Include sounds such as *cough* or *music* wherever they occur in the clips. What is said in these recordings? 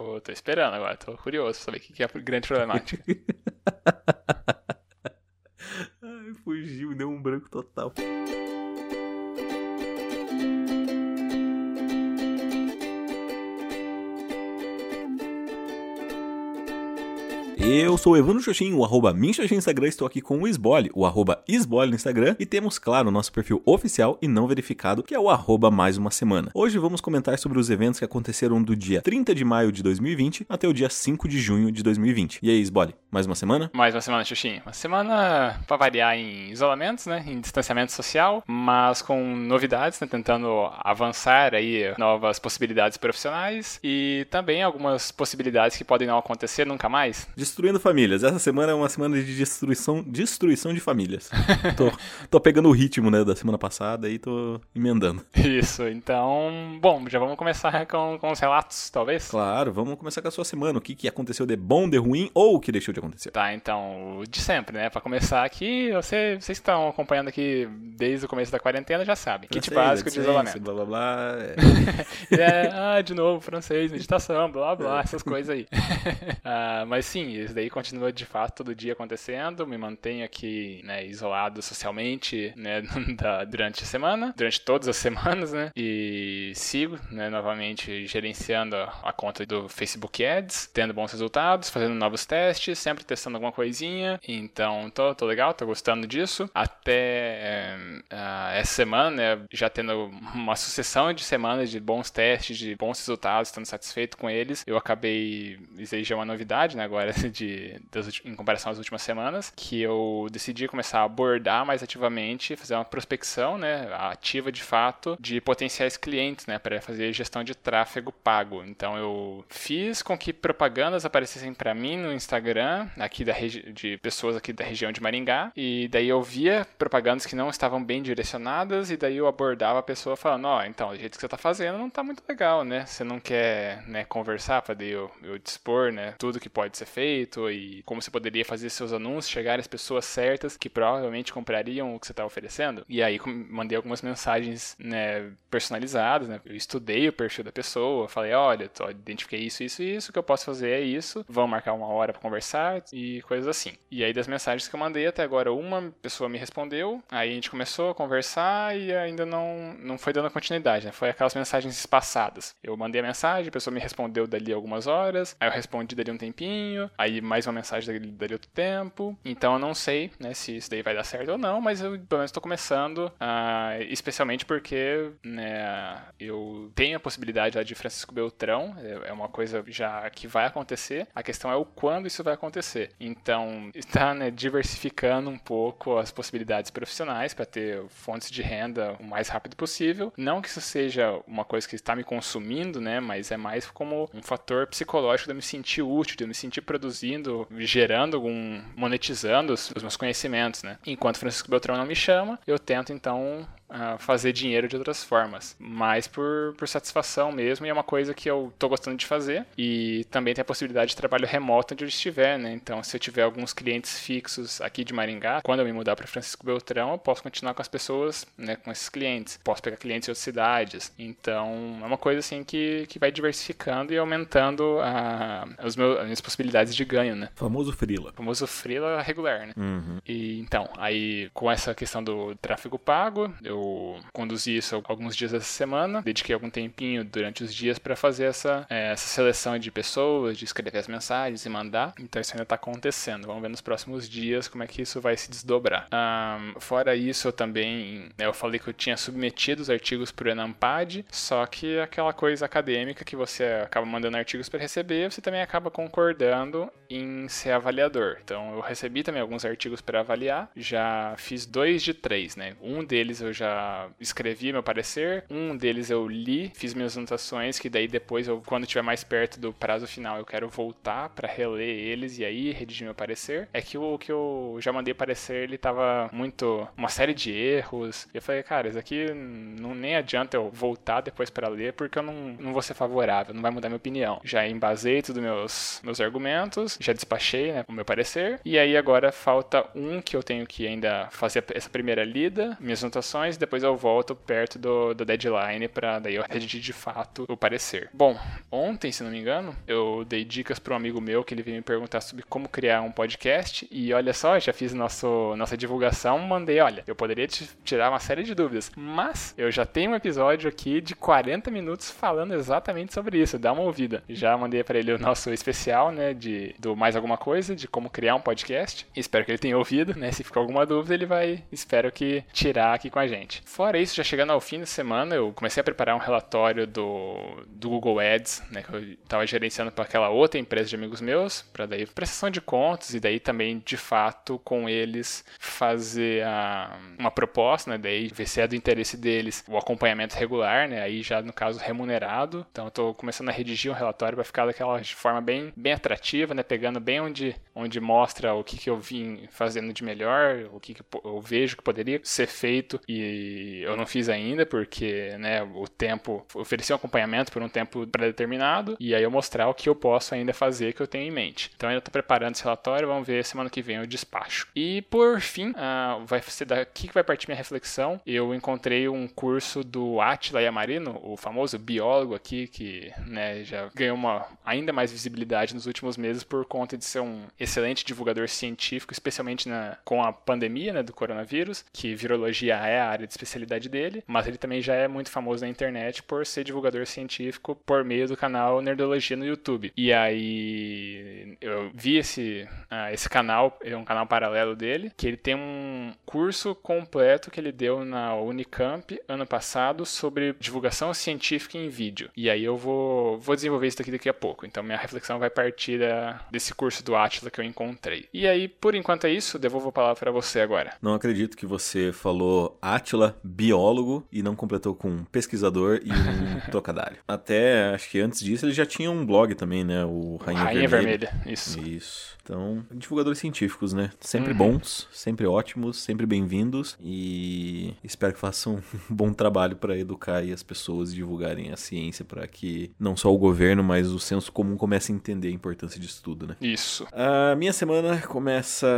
Tô, tô esperando agora, tô curioso pra saber o que é a grande *laughs* problemática. *laughs* sou o Evandro Xoxin, o arroba Minxoxin no Instagram, estou aqui com o Isbole, o arroba Isbole no Instagram, e temos, claro, o nosso perfil oficial e não verificado, que é o arroba mais uma semana. Hoje vamos comentar sobre os eventos que aconteceram do dia 30 de maio de 2020 até o dia 5 de junho de 2020. E aí, Isbole, mais uma semana? Mais uma semana, Xuxin. Uma semana para variar em isolamentos, né, em distanciamento social, mas com novidades, né, tentando avançar aí novas possibilidades profissionais e também algumas possibilidades que podem não acontecer nunca mais. Destruindo famílias. Essa semana é uma semana de destruição, destruição de famílias. *laughs* tô, tô pegando o ritmo, né, da semana passada e tô emendando. Isso, então, bom, já vamos começar com, com os relatos, talvez? Claro, vamos começar com a sua semana. O que, que aconteceu de bom, de ruim ou o que deixou de acontecer? Tá, então, de sempre, né? Pra começar aqui, você, vocês que estão acompanhando aqui desde o começo da quarentena já sabem. Kit básico de isolamento. Blá blá blá. *laughs* é, ah, de novo, francês, meditação, blá blá, essas *laughs* coisas aí. ah, mas sim, isso daí continua de fato todo dia acontecendo. Me mantenho aqui, né, isolado socialmente, né, *laughs* da, durante a semana, durante todas as semanas, né, e sigo, né, novamente gerenciando a, conta do Facebook Ads, tendo bons resultados, fazendo novos testes, sempre testando alguma coisinha. Então, tô, tô legal, tô gostando disso. Até uh, essa semana, né, já tendo uma sucessão de semanas de bons testes, de bons resultados, estando satisfeito com eles, eu acabei, isso aí já é uma novidade, né, agora *laughs* de, das, em comparação às últimas semanas, que eu decidi começar a abordar mais ativamente, fazer uma prospecção, né, ativa de fato, de potenciais clientes, né, para fazer gestão de tráfego pago. Então eu fiz com que propagandas aparecessem para mim no Instagram, aqui da de pessoas aqui da região de Maringá, e daí eu via propagandas que não estavam bem direcionadas, e daí eu abordava a pessoa falando, ó, oh, então, o jeito que você tá fazendo não tá muito legal, né? Você não quer, né, conversar para eu, eu dispor, né, tudo que pode ser feito e como você poderia fazer seus anúncios chegarem às pessoas certas que provavelmente comprariam o que você tá oferecendo. E aí mandei algumas mensagens, né, personalizadas, né? Eu estudei o perfil da pessoa, falei, olha, tô, identifiquei isso, isso e isso, o que eu posso fazer é isso, vamos marcar uma hora para conversar e coisas assim. E aí das mensagens que eu mandei até agora, uma pessoa me respondeu, aí a gente começou a conversar e ainda não, não foi dando continuidade, né? Foi aquelas mensagens espaçadas. Eu mandei a mensagem, a pessoa me respondeu dali algumas horas, aí eu respondi dali um tempinho, aí mais uma mensagem dali, dali outro tempo. Então eu não sei, né, se isso daí vai dar certo ou não, mas eu pelo menos estou começando, uh, especialmente porque, né, eu tenho a possibilidade lá de Francisco Beltrão, é, é uma coisa já que vai acontecer. A questão é o quando isso vai acontecer. Então, está né, diversificando um pouco as possibilidades profissionais para ter fontes de renda o mais rápido possível. Não que isso seja uma coisa que está me consumindo, né? Mas é mais como um fator psicológico de eu me sentir útil, de eu me sentir produzindo, gerando algum, monetizando os, os meus conhecimentos, né? Enquanto Francisco Beltrão não me chama, eu tento então uh, fazer dinheiro de outras formas, mas por, por satisfação mesmo, e é uma coisa que eu tô gostando de fazer. E também tem a possibilidade de trabalho remoto onde eu estiver, né? Então, se eu tiver alguns clientes fixos aqui de Maringá, quando eu me mudar para Francisco Beltrão, eu posso continuar com as pessoas, né, com esses clientes. Posso pegar clientes de outras cidades. Então, é uma coisa assim que, que vai diversificando e aumentando a, os meus, as minhas possibilidades de ganho, né? Famoso freela. Famoso freela regular, né? Uhum. E então, aí com essa questão do tráfego pago, eu eu conduzi isso alguns dias dessa semana, dediquei algum tempinho durante os dias para fazer essa, é, essa seleção de pessoas, de escrever as mensagens e mandar. Então isso ainda está acontecendo. Vamos ver nos próximos dias como é que isso vai se desdobrar. Um, fora isso, eu também né, eu falei que eu tinha submetido os artigos para o Enampad, só que aquela coisa acadêmica que você acaba mandando artigos para receber, você também acaba concordando em ser avaliador. Então eu recebi também alguns artigos para avaliar, já fiz dois de três, né? Um deles eu já escrevi meu parecer, um deles eu li, fiz minhas anotações, que daí depois, eu, quando estiver mais perto do prazo final, eu quero voltar para reler eles e aí redigir meu parecer. É que o que eu já mandei parecer, ele tava muito. uma série de erros. Eu falei, cara, isso aqui não nem adianta eu voltar depois para ler, porque eu não, não vou ser favorável, não vai mudar minha opinião. Já embasei todos meus meus argumentos, já despachei né, o meu parecer, e aí agora falta um que eu tenho que ainda fazer essa primeira lida, minhas anotações depois eu volto perto do, do deadline para daí eu redigir de fato o parecer. Bom, ontem, se não me engano, eu dei dicas para um amigo meu que ele veio me perguntar sobre como criar um podcast e olha só, já fiz nosso, nossa divulgação, mandei, olha, eu poderia te tirar uma série de dúvidas, mas eu já tenho um episódio aqui de 40 minutos falando exatamente sobre isso, dá uma ouvida. Já mandei para ele o nosso especial, né, de do mais alguma coisa, de como criar um podcast. Espero que ele tenha ouvido, né? Se ficou alguma dúvida, ele vai, espero que tirar aqui com a gente. Fora isso, já chegando ao fim da semana, eu comecei a preparar um relatório do, do Google Ads, né, que eu estava gerenciando para aquela outra empresa de amigos meus, para daí prestação de contas e daí também de fato com eles fazer a, uma proposta, né, daí ver se é do interesse deles o acompanhamento regular, né, aí já no caso remunerado. Então eu estou começando a redigir um relatório para ficar daquela forma bem, bem atrativa, né, pegando bem onde, onde mostra o que, que eu vim fazendo de melhor, o que, que eu vejo que poderia ser feito e eu não fiz ainda porque, né, o tempo ofereci um acompanhamento por um tempo pré-determinado e aí eu mostrar o que eu posso ainda fazer que eu tenho em mente. Então ainda estou preparando esse relatório, vamos ver semana que vem o despacho. E por fim, uh, vai ser daqui que vai partir minha reflexão. Eu encontrei um curso do Atila Yamarino, o famoso biólogo aqui que, né, já ganhou uma ainda mais visibilidade nos últimos meses por conta de ser um excelente divulgador científico, especialmente na, com a pandemia, né, do coronavírus, que virologia é a área de especialidade dele, mas ele também já é muito famoso na internet por ser divulgador científico por meio do canal Nerdologia no YouTube. E aí eu vi esse, uh, esse canal, é um canal paralelo dele, que ele tem um curso completo que ele deu na Unicamp ano passado sobre divulgação científica em vídeo. E aí eu vou, vou desenvolver isso daqui daqui a pouco. Então minha reflexão vai partir da, desse curso do Que eu encontrei. E aí, por enquanto é isso, devolvo a palavra para você agora. Não acredito que você falou Atila, biólogo, e não completou com pesquisador e um *laughs* trocadário. Até, acho que antes disso, ele já tinha um blog também, né? O Rainha, Rainha Vermelha. Vermelha. Isso. Isso. Então, divulgadores científicos, né? Sempre Uhum. bons, sempre ótimos, sempre bem-vindos e espero que façam *laughs* um bom trabalho para educar as pessoas e divulgarem a ciência para que não só o governo, mas o senso comum comece a entender a importância disso tudo, né? Isso. A minha semana começa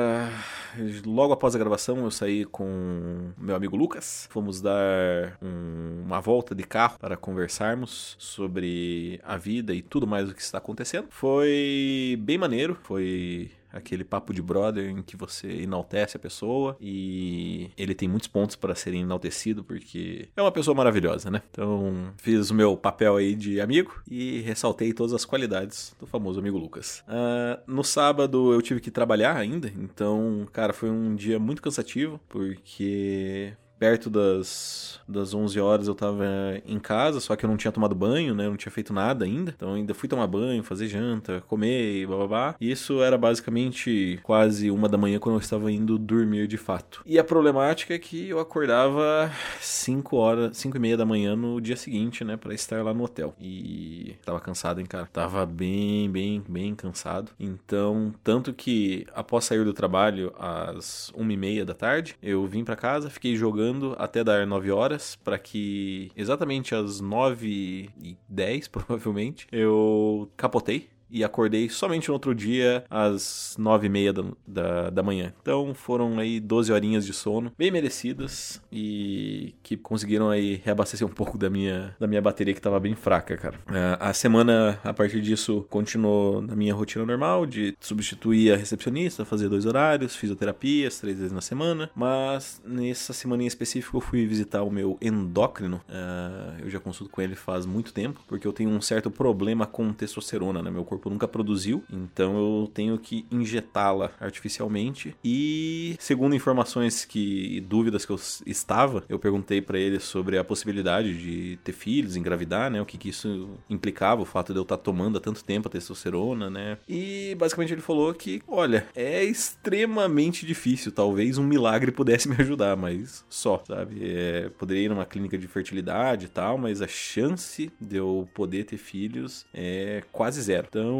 logo após a gravação. Eu saí com meu amigo Lucas. Fomos dar um- uma volta de carro para conversarmos sobre a vida e tudo mais o que está acontecendo. Foi bem maneiro. Foi aquele papo de brother em que você enaltece a pessoa e ele tem muitos pontos para serem enaltecido porque é uma pessoa maravilhosa, né? Então fiz o meu papel aí de amigo e ressaltei todas as qualidades do famoso amigo Lucas. Ah, no sábado eu tive que trabalhar ainda, então, cara, foi um dia muito cansativo porque perto das, das 11 horas eu tava em casa, só que eu não tinha tomado banho, né? Eu não tinha feito nada ainda. Então ainda fui tomar banho, fazer janta, comer e blá. E isso era basicamente quase uma da manhã quando eu estava indo dormir de fato. E a problemática é que eu acordava 5 horas, 5 e meia da manhã no dia seguinte, né? Pra estar lá no hotel. E tava cansado, hein, cara? Tava bem, bem, bem cansado. Então, tanto que após sair do trabalho às 1 e meia da tarde, eu vim pra casa, fiquei jogando até dar 9 horas, para que exatamente às 9 e 10, *laughs* provavelmente, eu capotei e acordei somente no outro dia às nove e meia da, da, da manhã. Então foram aí 12 horinhas de sono, bem merecidas e que conseguiram aí reabastecer um pouco da minha, da minha bateria que estava bem fraca, cara. Ah, a semana, a partir disso, continuou na minha rotina normal de substituir a recepcionista, fazer dois horários, fisioterapias três vezes na semana, mas nessa semana em específico eu fui visitar o meu endócrino. Ah, eu já consulto com ele faz muito tempo, porque eu tenho um certo problema com testosterona, né? Meu corpo nunca produziu, então eu tenho que injetá-la artificialmente. E segundo informações que e dúvidas que eu estava, eu perguntei pra ele sobre a possibilidade de ter filhos, engravidar, né? O que, que isso implicava, o fato de eu estar tomando há tanto tempo a testosterona, né? E basicamente ele falou que, olha, é extremamente difícil, talvez um milagre pudesse me ajudar, mas só, sabe? É, poderia ir numa clínica de fertilidade e tal, mas a chance de eu poder ter filhos é quase zero. Então,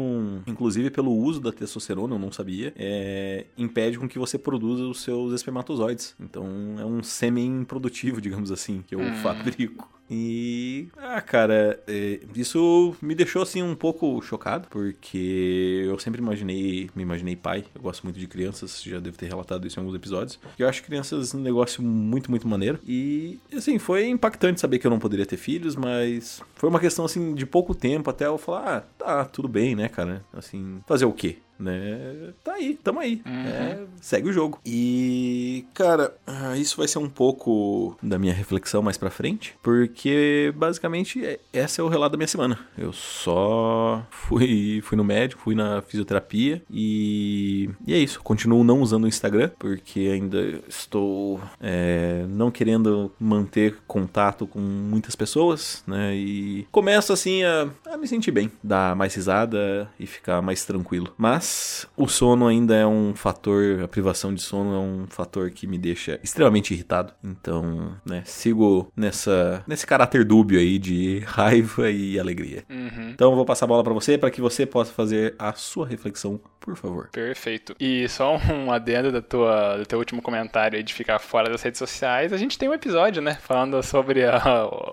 inclusive pelo uso da testosterona, eu não sabia, é, impede com que você produza os seus espermatozoides. Então, é um sêmen produtivo, *laughs* digamos assim, que eu Hum. fabrico. E, ah, cara, é, isso me deixou assim um pouco chocado, porque eu sempre imaginei, me imaginei pai. Eu gosto muito de crianças, já devo ter relatado isso em alguns episódios. Eu acho crianças um negócio muito, muito maneiro. E, assim, foi impactante saber que eu não poderia ter filhos, mas foi uma questão assim de pouco tempo até eu falar, ah, tá, tudo bem, né, cara? Assim, fazer o quê? Né? Tá aí, tamo aí. Uhum. É, segue o jogo. E, cara, ah, isso vai ser um pouco da minha reflexão mais pra frente, porque basicamente é, essa é o relato da minha semana. Eu só fui, fui no médico, fui na fisioterapia e, e é isso. Continuo não usando o Instagram, porque ainda estou é, não querendo manter contato com muitas pessoas, né? E começo assim a, a me sentir bem, dar mais risada e ficar mais tranquilo. Mas mas o sono ainda é um fator, a privação de sono é um fator que me deixa extremamente irritado. Então, né, sigo nessa nesse caráter dúbio aí de *laughs* raiva e alegria. Uhum. Então, eu vou passar a bola para você para que você possa fazer a sua reflexão, por favor. Perfeito. E só um adendo da tua, do teu último comentário aí de ficar fora das redes sociais. A gente tem um episódio, né, falando sobre a,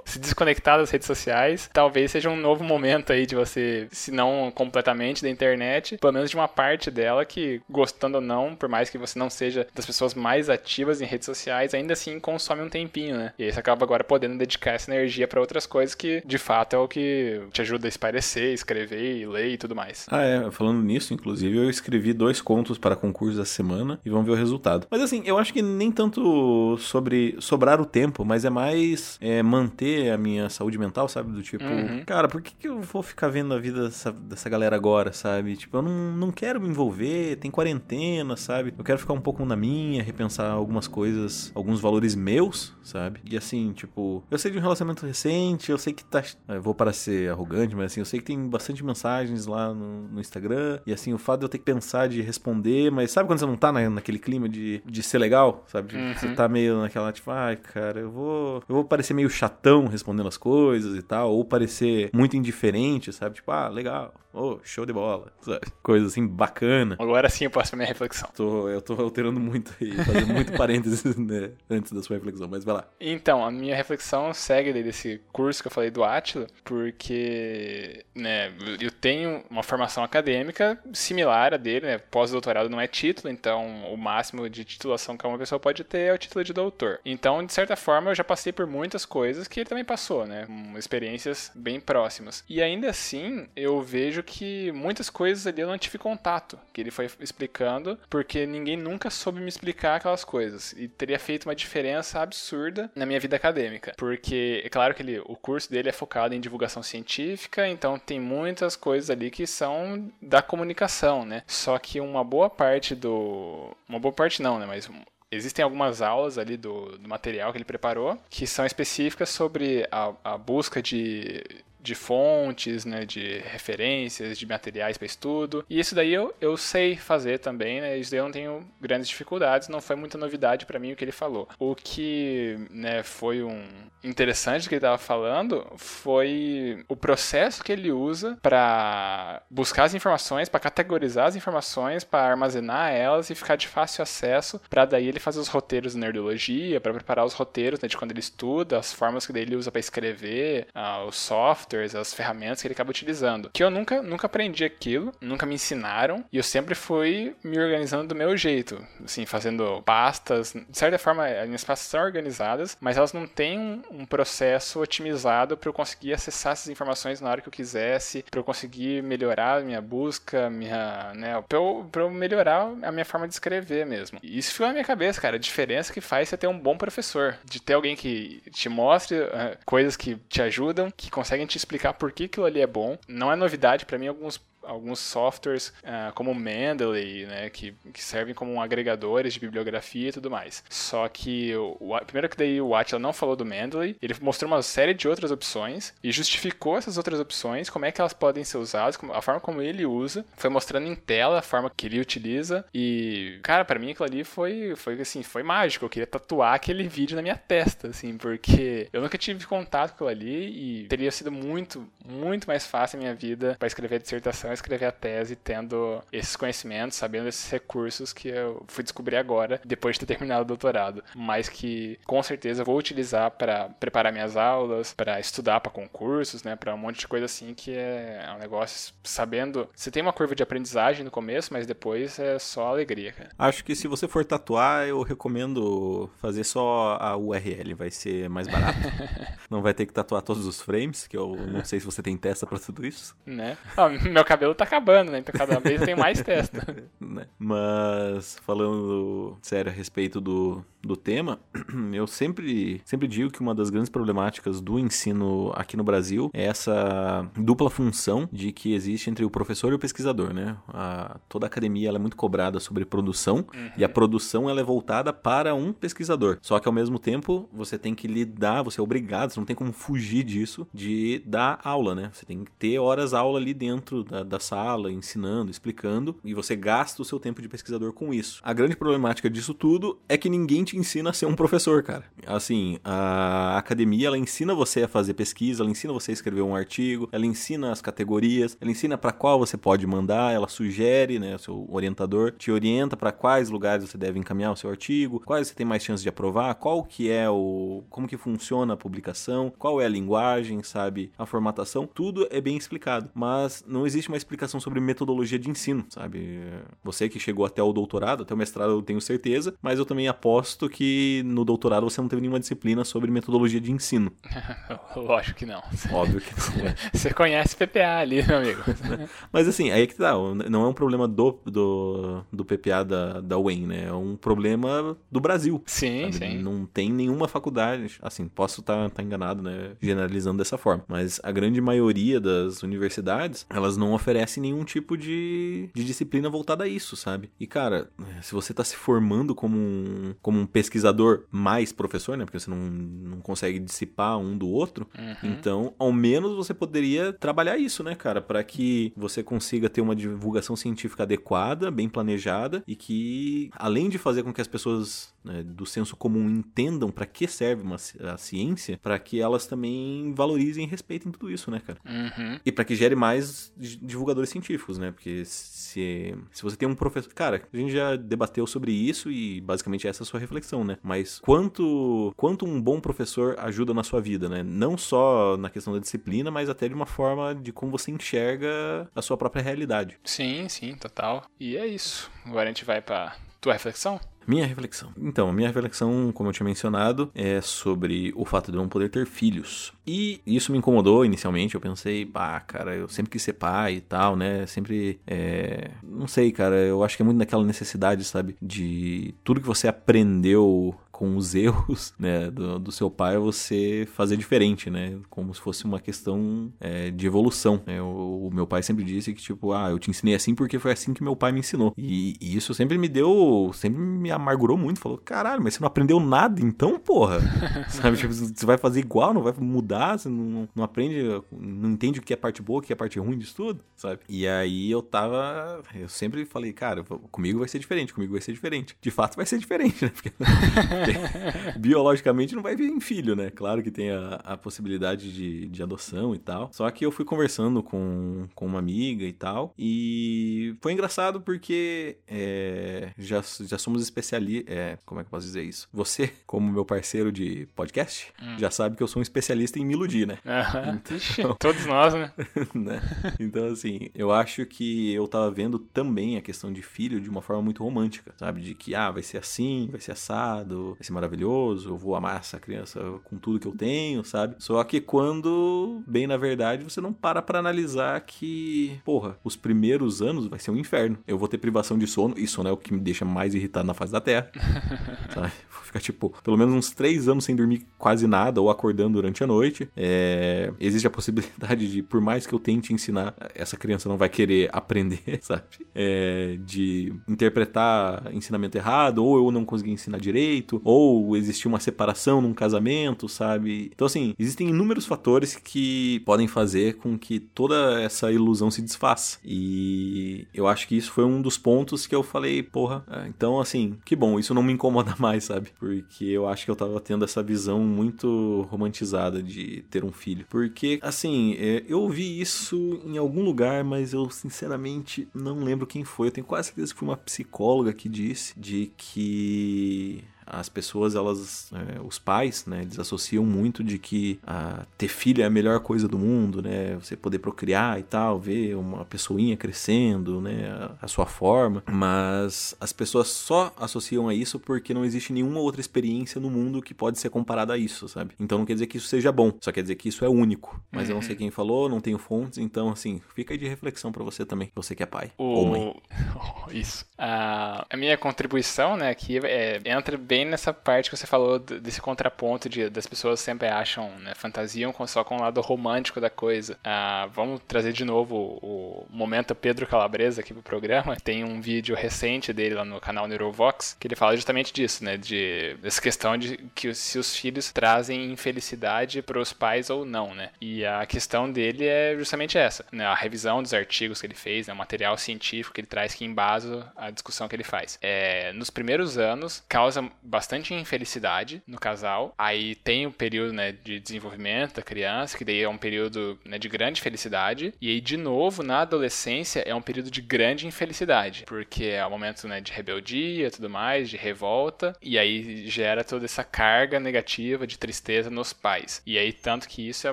se desconectar das redes sociais. Talvez seja um novo momento aí de você, se não completamente da internet, pelo menos de uma parte dela que, gostando ou não, por mais que você não seja das pessoas mais ativas em redes sociais, ainda assim consome um tempinho, né? E aí você acaba agora podendo dedicar essa energia para outras coisas que, de fato, é o que te ajuda a espairecer, escrever, ler e tudo mais. Ah, é. Falando nisso, inclusive, eu escrevi dois contos para concurso da semana e vamos ver o resultado. Mas assim, eu acho que nem tanto sobre sobrar o tempo, mas é mais é, manter a minha saúde mental, sabe? Do tipo, uhum. cara, por que, que eu vou ficar vendo a vida dessa, dessa galera agora, sabe? Tipo, eu não, não quero me envolver, tem quarentena, sabe? Eu quero ficar um pouco na minha, repensar algumas coisas, alguns valores meus, sabe? E assim, tipo, eu sei de um relacionamento recente, eu sei que tá. Eu vou parecer arrogante, mas assim, eu sei que tem bastante mensagens lá no, no Instagram. E assim, o fato de eu ter que pensar de responder, mas sabe quando você não tá na, naquele clima de, de ser legal, sabe? Uhum. Você tá meio naquela, tipo, ai, cara, eu vou. Eu vou parecer meio chatão respondendo as coisas e tal, ou parecer muito indiferente, sabe? Tipo, ah, legal oh, show de bola, sabe? Coisa assim bacana. Agora sim eu posso fazer minha reflexão. Tô, eu tô alterando muito aí, fazendo muito parênteses *laughs* né, antes da sua reflexão, mas vai lá. Então, a minha reflexão segue desse curso que eu falei do Atila, porque né, eu tenho uma formação acadêmica similar a dele, né? Pós-doutorado não é título, então o máximo de titulação que uma pessoa pode ter é o título de doutor. Então, de certa forma, eu já passei por muitas coisas que ele também passou, né? Experiências bem próximas. E ainda assim, eu vejo que muitas coisas ali eu não tive contato, que ele foi explicando, porque ninguém nunca soube me explicar aquelas coisas. E teria feito uma diferença absurda na minha vida acadêmica. Porque é claro que ele, o curso dele é focado em divulgação científica, então tem muitas coisas ali que são da comunicação, né? Só que uma boa parte do. Uma boa parte não, né? Mas existem algumas aulas ali do, do, material que ele preparou que são específicas sobre a, a busca de de fontes, né, de referências, de materiais para estudo. E isso daí eu, eu sei fazer também, né? Isso daí eu não tenho grandes dificuldades, não foi muita novidade para mim o que ele falou. O que, né, foi um interessante que ele estava falando foi o processo que ele usa para buscar as informações, para categorizar as informações, para armazenar elas e ficar de fácil acesso, para daí ele fazer os roteiros de nerdologia, para preparar os roteiros né, de quando ele estuda, as formas que ele usa para escrever, uh, os softwares softwares, as ferramentas que ele acaba utilizando. Que eu nunca, nunca aprendi aquilo, nunca me ensinaram, e eu sempre fui me organizando do meu jeito, assim, fazendo pastas. De certa forma, as minhas pastas são organizadas, mas elas não têm um, um processo otimizado para eu conseguir acessar essas informações na hora que eu quisesse, para eu conseguir melhorar minha busca, minha, né, para eu, pra eu melhorar a minha forma de escrever mesmo. E isso ficou na minha cabeça, cara, a diferença que faz você ter um bom professor, de ter alguém que te mostre uh, coisas que te ajudam, que conseguem te explicar por que aquilo ali é bom. Não é novidade para mim alguns alguns softwares uh, como Mendeley, né, que, que servem como agregadores de bibliografia e tudo mais. Só que o, o primeiro que daí o Attila não falou do Mendeley, ele mostrou uma série de outras opções e justificou essas outras opções, como é que elas podem ser usadas, a forma como ele usa, foi mostrando em tela a forma que ele utiliza e, cara, para mim aquilo ali foi, foi assim, foi mágico. Eu queria tatuar aquele vídeo na minha testa, assim, porque eu nunca tive contato com aquilo ali e teria sido muito, muito mais fácil a minha vida para escrever a dissertação a escrever a tese tendo esses conhecimentos, sabendo esses recursos que eu fui descobrir agora, depois de ter terminado o doutorado, mas que com certeza vou utilizar para preparar minhas aulas, para estudar para concursos, né, para um monte de coisa assim que é, é um negócio sabendo, você tem uma curva de aprendizagem no começo, mas depois é só alegria, cara. Acho que se você for tatuar, eu recomendo fazer só a URL, vai ser mais barato. *laughs* não vai ter que tatuar todos os frames, que eu não sei se você tem testa para tudo isso. Né? Ah, meu cabelo tá acabando, né? Então cada vez tem mais testa. *laughs* né? Mas falando sério a respeito do, do tema, *clears throat* eu sempre, sempre digo que uma das grandes problemáticas do ensino aqui no Brasil é essa dupla função de que existe entre o professor e o pesquisador, né? A, toda a academia ela é muito cobrada sobre produção uhum. e a produção ela é voltada para um pesquisador. Só que ao mesmo tempo você tem que lidar, você é obrigado, você não tem como fugir disso, de dar aula, né? Você tem que ter horas aula ali dentro da, da sala, ensinando, explicando, e você gasta o seu tempo de pesquisador com isso. A grande problemática disso tudo é que ninguém te ensina a ser um professor, cara. Assim, a academia, ela ensina você a fazer pesquisa, ela ensina você a escrever um artigo, ela ensina as categorias, ela ensina para qual você pode mandar, ela sugere, né, o seu orientador te orienta para quais lugares você deve encaminhar o seu artigo, quais você tem mais chance de aprovar, qual que é o como que funciona a publicação, qual é a linguagem, sabe, a formatação, tudo é bem explicado, mas não existe uma explicação sobre metodologia de ensino, sabe? Você que chegou até o doutorado, até o mestrado eu tenho certeza, mas eu também aposto que no doutorado você não teve nenhuma disciplina sobre metodologia de ensino. *laughs* Lógico que não. Óbvio que não. É. *laughs* Você conhece PPA ali, meu amigo. *laughs* Mas assim, aí é que tá. Não é um problema do, do, do PPA da, da UEM, né? É um problema do Brasil. Sim, sabe? sim. Não tem nenhuma faculdade. Assim, posso estar tá, tá enganado, né? Generalizando dessa forma. Mas a grande maioria das universidades, elas não oferecem nenhum tipo de, de disciplina voltada a isso, sabe? E, cara, se você tá se formando como um, como um pesquisador mais professor, né? Porque você não, não consegue dissipar um do outro. Uhum. Então, ao menos você poderia trabalhar isso, né, cara? para que você consiga ter uma divulgação científica adequada, bem planejada e que, além de fazer com que as pessoas né, do senso comum entendam para que serve uma, a ciência, para que elas também valorizem e respeitem tudo isso, né, cara? Uhum. E para que gere mais divulgadores científicos, né? Porque se, se você tem um professor. Cara, a gente já debateu sobre isso e basicamente essa é a sua reflexão, né? Mas quanto, quanto um bom professor ajuda na sua vida, né? Não só na questão da disciplina, mas até de uma forma de como você enxerga a sua própria realidade. Sim, sim, total. E é isso. Agora a gente vai para tua reflexão? Minha reflexão. Então, a minha reflexão, como eu tinha mencionado, é sobre o fato de eu não poder ter filhos. E isso me incomodou inicialmente. Eu pensei, pá, cara, eu sempre quis ser pai e tal, né? Sempre. É... Não sei, cara, eu acho que é muito naquela necessidade, sabe? De tudo que você aprendeu com os *laughs* erros né, do, do, seu pai você fazer diferente, né? Como se fosse uma questão é, de evolução. Né? O, o, meu pai sempre disse que, tipo, ah, eu te ensinei assim porque foi assim que meu pai me ensinou. E, e, isso sempre me deu, sempre me amargurou muito. Falou, caralho, mas você não aprendeu nada então, porra? *laughs* Sabe, tipo, você vai fazer igual, não vai mudar, você não, não aprende, não entende o que é parte boa, o que é parte ruim disso tudo, sabe? E aí eu tava, eu sempre falei, cara, comigo vai ser diferente, comigo vai ser diferente. De fato vai ser diferente, né? Porque *laughs* *laughs* biologicamente não vai vir em filho, né? Claro que tem a, a possibilidade de, de adoção e tal. Só que eu fui conversando com, com uma amiga e tal. E foi engraçado porque é, já, já somos especialistas. É, como é que eu posso dizer isso? Você, como meu parceiro de podcast, hum. já sabe que eu sou um especialista em me iludir, né? *laughs* então, Todos nós, né? *laughs* né? Então, assim, eu acho que eu tava vendo também a questão de filho de uma forma muito romântica, sabe? De que, ah, vai ser assim, vai ser assado, vai ser maravilhoso, eu vou amar essa criança com tudo que eu tenho, sabe? Só que quando, bem na verdade, você não para pra analisar que, porra, os primeiros anos vai ser um inferno. Eu vou ter privação de sono, isso não é o que me deixa mais irritado na face da Terra, *laughs* sabe? Vou ficar, tipo, pelo menos uns três anos sem dormir quase nada ou acordando durante a noite. É... Existe a possibilidade de, por mais que eu tente ensinar, essa criança não vai querer aprender, *laughs* sabe? É... De interpretar ensinamento errado, ou eu não conseguir ensinar direito, ou existir uma separação num casamento, sabe? Então, assim, existem inúmeros fatores que podem fazer com que toda essa ilusão se desfaça. E eu acho que isso foi um dos pontos que eu falei, porra, é, então, assim, que bom, isso não me incomoda *laughs* mais, sabe? Porque eu acho que eu tava tendo essa visão muito romantizada de ter um filho. Porque, assim, é, eu ouvi isso em algum lugar, mas eu sinceramente não lembro quem foi. Eu tenho quase certeza que foi uma psicóloga que disse de que as pessoas, elas, é, os pais, né, eles associam muito de que ah, ter filho é a melhor coisa do mundo, né, você poder procriar e tal, ver uma pessoinha crescendo, né, a, a sua forma, mas as pessoas só associam a isso porque não existe nenhuma outra experiência no mundo que pode ser comparada a isso, sabe? Então não quer dizer que isso seja bom, só quer dizer que isso é único. Mas eu não sei uhum. quem falou, não tenho fontes, então assim, fica aí de reflexão para você também, você que é pai o... ou mãe. *laughs* Isso. Uh, a minha contribuição, né, aqui é, entra bem bem nessa parte que você falou desse contraponto de das pessoas sempre acham, né, fantasiam com, só com o lado romântico da coisa. Ah, vamos trazer de novo o, o, momento Pedro Calabresa aqui pro programa. Tem um vídeo recente dele lá no canal Neurovox que ele fala justamente disso, né, de dessa questão de que se os filhos trazem infelicidade para os pais ou não, né? E a questão dele é justamente essa, né, a revisão dos artigos que ele fez, né, o material científico que ele traz que embasa a discussão que ele faz. É, nos primeiros anos causa bastante infelicidade no casal. Aí tem o período né, de desenvolvimento da criança, que daí é um período né, de grande felicidade. E aí, de novo, na adolescência é um período de grande infelicidade, porque é o momento né, de rebeldia e tudo mais, de revolta. E aí gera toda essa carga negativa de tristeza nos pais. E aí, tanto que isso é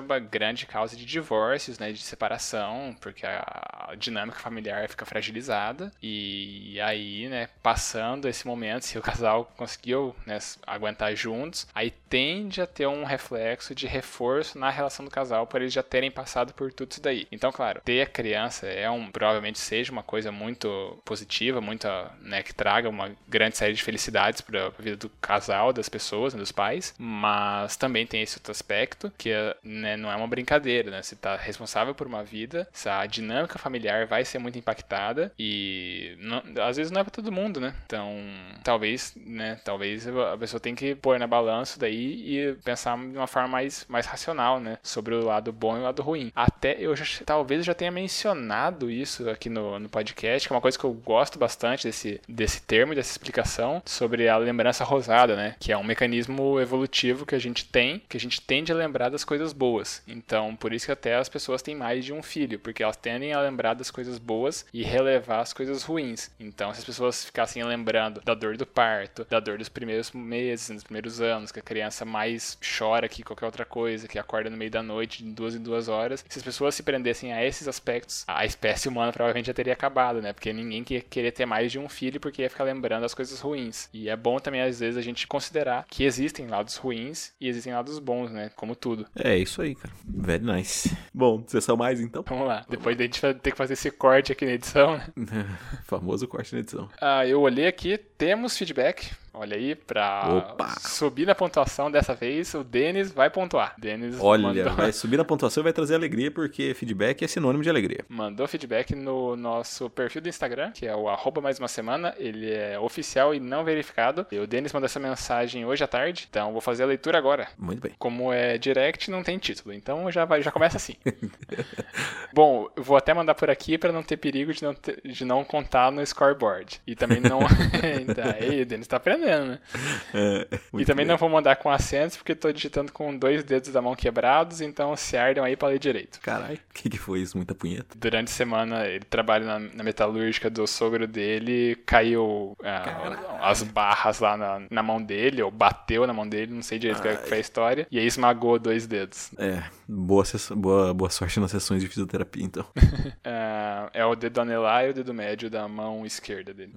uma grande causa de divórcios, né, de separação, porque a dinâmica familiar fica fragilizada. E aí, né, passando esse momento, se o casal conseguiu né, aguentar juntos, aí tende a ter um reflexo de reforço na relação do casal por eles já terem passado por tudo isso daí. Então, claro, ter a criança é um provavelmente seja uma coisa muito positiva, muito, né, que traga uma grande série de felicidades para a vida do casal, das pessoas, né, dos pais, mas também tem esse outro aspecto que né, não é uma brincadeira, né? Você está responsável por uma vida, a dinâmica familiar vai ser muito impactada e não, às vezes não é para todo mundo, né? Então, talvez, né, talvez a pessoa tem que pôr na balança daí e pensar de uma forma mais, mais racional, né? Sobre o lado bom e o lado ruim. Eu já, talvez eu já tenha mencionado isso aqui no, no podcast, que é uma coisa que eu gosto bastante desse, desse termo, dessa explicação, sobre a lembrança rosada, né? Que é um mecanismo evolutivo que a gente tem, que a gente tende a lembrar das coisas boas. Então, por isso que até as pessoas têm mais de um filho, porque elas tendem a lembrar das coisas boas e relevar as coisas ruins. Então, se as pessoas ficassem lembrando da dor do parto, da dor dos primeiros meses, nos primeiros anos, que a criança mais chora que qualquer outra coisa, que acorda no meio da noite de duas em duas horas. Se as pessoas se prendessem a esses aspectos, a espécie humana provavelmente já teria acabado, né? Porque ninguém ia querer ter mais de um filho porque ia ficar lembrando as coisas ruins. E é bom também, às vezes, a gente considerar que existem lados ruins e existem lados bons, né? Como tudo. É isso aí, cara. Very nice. Bom, vocês são mais então? Vamos lá. Depois da gente ter que fazer esse corte aqui na edição, né? *laughs* Famoso corte na edição. Ah, eu olhei aqui, temos feedback Olha aí, pra Opa. subir na pontuação dessa vez, o Denis vai pontuar. Denis Olha, mandou... vai subir na pontuação e vai trazer alegria, porque feedback é sinônimo de alegria. Mandou feedback no nosso perfil do Instagram, que é o arroba mais uma semana. Ele é oficial e não verificado. E o Denis mandou essa mensagem hoje à tarde, então vou fazer a leitura agora. Muito bem. Como é direct, não tem título, então já, vai, já começa assim. *laughs* Bom, eu vou até mandar por aqui para não ter perigo de não, ter, de não contar no scoreboard. E também não. *laughs* aí, Denis tá aprendendo né? É, e também bem. não vou mandar com acentos, porque tô digitando com dois dedos da mão quebrados, então se ardem aí para ler direito. Caralho, o que, que foi isso? Muita punheta? Durante a semana, ele trabalha na, na metalúrgica do sogro dele, caiu é, as barras lá na, na, mão dele, ou bateu na mão dele, não sei direito qual foi a história, e aí esmagou dois dedos. É, boa, boa, boa sorte nas sessões de fisioterapia, então. *laughs* é, é, o dedo anelar e o dedo médio da mão esquerda dele.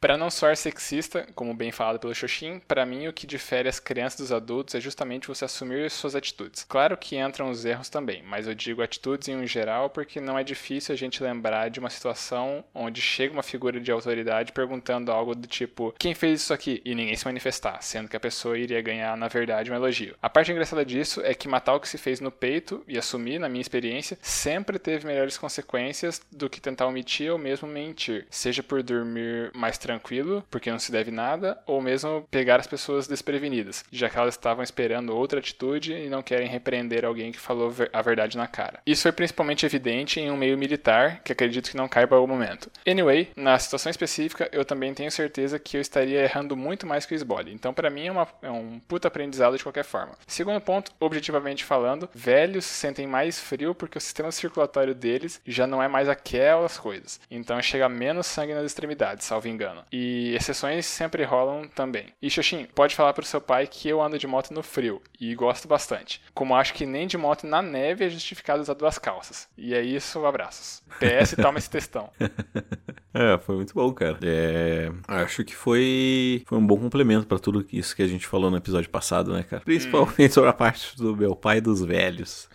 Para não soar sexista, como bem falado pelo Xoxin, para mim o que difere as crianças dos adultos é justamente você assumir suas atitudes. Claro que entram os erros também, mas eu digo atitudes em um geral porque não é difícil a gente lembrar de uma situação onde chega uma figura de autoridade perguntando algo do tipo: quem fez isso aqui? E ninguém se manifestar, sendo que a pessoa iria ganhar, na verdade, um elogio. A parte engraçada disso é que matar o que se fez no peito e assumir, na minha experiência, sempre teve melhores consequências do que tentar omitir ou mesmo mentir, seja por dormir mais tranquilo, porque não se deve nada nada ou mesmo pegar as pessoas desprevenidas, já que elas estavam esperando outra atitude e não querem repreender alguém que falou a verdade na cara. Isso foi principalmente evidente em um meio militar, que acredito que não caiba ao momento. Anyway, na situação específica, eu também tenho certeza que eu estaria errando muito mais que o Sbole. Então, para mim, é, uma, é um puta aprendizado de qualquer forma. Segundo ponto, objetivamente falando, velhos sentem mais frio porque o sistema circulatório deles já não é mais aquelas coisas. Então, chega menos sangue nas extremidades, salvo engano. E exceções sempre rolam também. E Xoxin, pode falar pro seu pai que eu ando de moto no frio e gosto bastante. Como acho que nem de moto na neve é justificado usar duas calças. E é isso, abraços. PS, toma esse textão. *laughs* é, foi muito bom, cara. É, acho que foi, foi um bom complemento para tudo isso que a gente falou no episódio passado, né, cara? Principalmente hum. sobre a parte do meu pai dos velhos.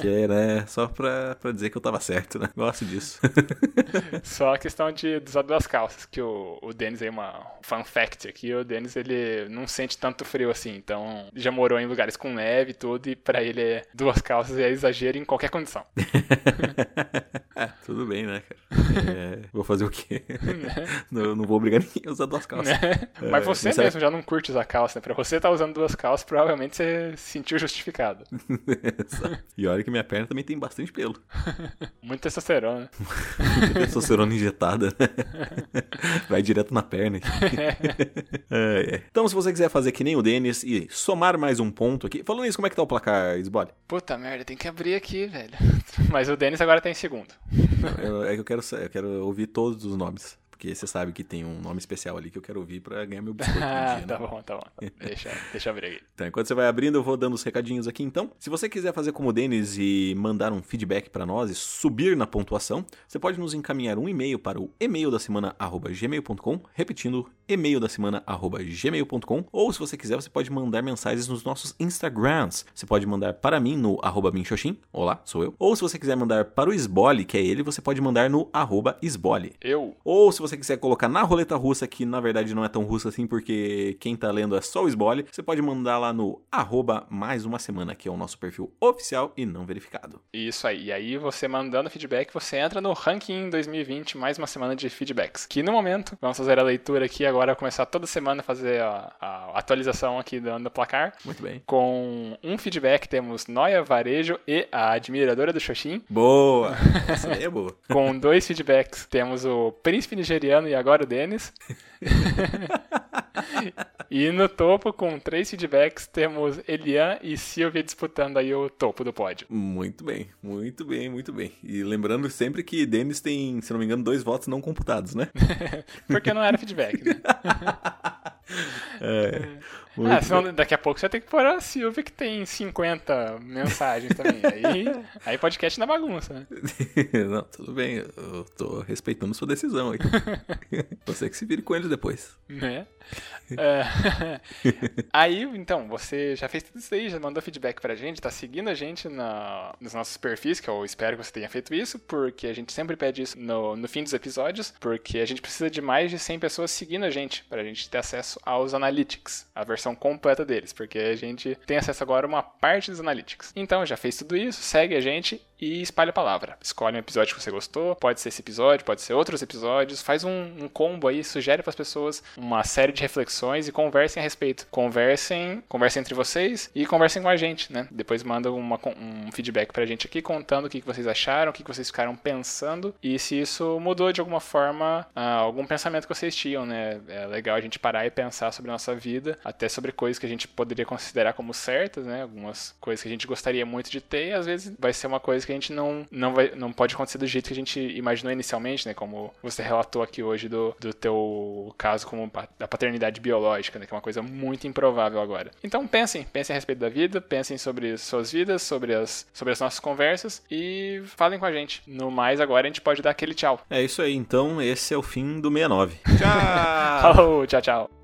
que é, né, só pra, pra dizer que eu tava certo, né? Gosto disso. *laughs* só a questão de usar duas calças, que o, o Denis aí, uma fun fact aqui, o Denis, ele não sente tanto frio assim, então já morou em lugares com neve e tudo, e pra ele é duas calças é exagero em qualquer condição. *laughs* é, tudo bem, né, cara? *laughs* É, vou fazer o quê? *laughs* não, não vou obrigar *laughs* ninguém a usar duas calças. É. Mas você mesmo já não curte usar calça, né? Pra você estar tá usando duas calças, provavelmente você se sentiu justificado. e olha que minha perna também tem bastante pelo. Muito testosterona. Muita testosterona injetada. Vai direto na perna. É, então, se você quiser fazer que nem o Denis e somar mais um ponto aqui. Falando isso, como é que tá o placar, Sbole? Puta merda, tem que abrir aqui, velho. Mas o Denis agora tá em segundo. Não, é que eu quero, eu quero ouvir todos os nomes. Porque você sabe que tem um nome especial ali que eu quero ouvir para ganhar meu biscoito. *laughs* ah, dia, tá né? bom, tá bom. Deixa, deixa eu abrir aqui. Então, enquanto você vai abrindo, eu vou dando os recadinhos aqui então. Se você quiser fazer como o Denis e mandar um feedback para nós e subir na pontuação, você pode nos encaminhar um e-mail para o e-mail da semana gmail.com, repetindo e-mail da semana gmail.com, ou se você quiser, você pode mandar mensagens nos nossos Instagrams. Você pode mandar para mim no arroba minxoxin, olá, sou eu. Ou se você quiser mandar para o Sbole, que é ele, você pode mandar no arroba Sbole. Eu. Ou se você quiser colocar na roleta russa, que na verdade não é tão russa assim, porque quem tá lendo é só o Sbole, você pode mandar lá no arroba mais uma semana, que é o nosso perfil oficial e não verificado. Isso aí. E aí você mandando feedback, você entra no ranking 2020, mais uma semana de feedbacks. Que no momento, vamos fazer a leitura aqui agora, começar toda semana a fazer a, a atualização aqui do, placar. Muito bem. Com um feedback temos Noia Varejo e a admiradora do Xoxin. Boa! *laughs* Essa aí é boa. Com dois feedbacks temos o Príncipe Nigeriano e agora o Denis. *laughs* e no topo, com três feedbacks, temos Elian e Silvia disputando aí o topo do pódio. Muito bem, muito bem, muito bem. E lembrando sempre que Denis tem, se não me engano, dois votos não computados, né? *laughs* Porque não era feedback, né? *laughs* é. Ah, senão daqui a pouco você tem que pôr a Silvia que tem 50 mensagens também. Aí, *laughs* aí podcast na bagunça, né? *laughs* Não, tudo bem. Eu tô respeitando sua decisão aí. *laughs* Você que se vire com eles depois. Né? É... aí, então, você já fez tudo isso aí, já mandou feedback pra gente, tá seguindo a gente na... nos nossos perfis, que eu espero que você tenha feito isso, porque a gente sempre pede isso no, no fim dos episódios, porque a gente precisa de mais de 100 pessoas seguindo a gente, pra gente ter acesso aos analytics, a versão completa deles, porque a gente tem acesso agora a uma parte dos analytics. Então, já fez tudo isso, segue a gente e espalha a palavra. Escolhe um episódio que você gostou, pode ser esse episódio, pode ser outros episódios, faz um, um combo aí, sugere para as pessoas uma série de reflexões e conversem a respeito. Conversem, conversem entre vocês e conversem com a gente, né? Depois manda uma, um feedback pra gente aqui contando o que vocês acharam, o que vocês ficaram pensando e se isso mudou de alguma forma uh, algum pensamento que vocês tinham, né? É legal a gente parar e pensar sobre a nossa vida, até sobre coisas que a gente poderia considerar como certas, né? Algumas coisas que a gente gostaria muito de ter e às vezes vai ser uma coisa que a gente não, não, vai, não pode acontecer do jeito que a gente imaginou inicialmente, né? Como você relatou aqui hoje do, do teu caso como da paternidade biológica, né? Que é uma coisa muito improvável agora. Então pensem, pensem a respeito da vida, pensem sobre suas vidas, sobre as, sobre as nossas conversas e falem com a gente. No mais, agora a gente pode dar aquele tchau. É isso aí, então esse é o fim do 69. Tchau! *laughs* Falou, tchau, tchau.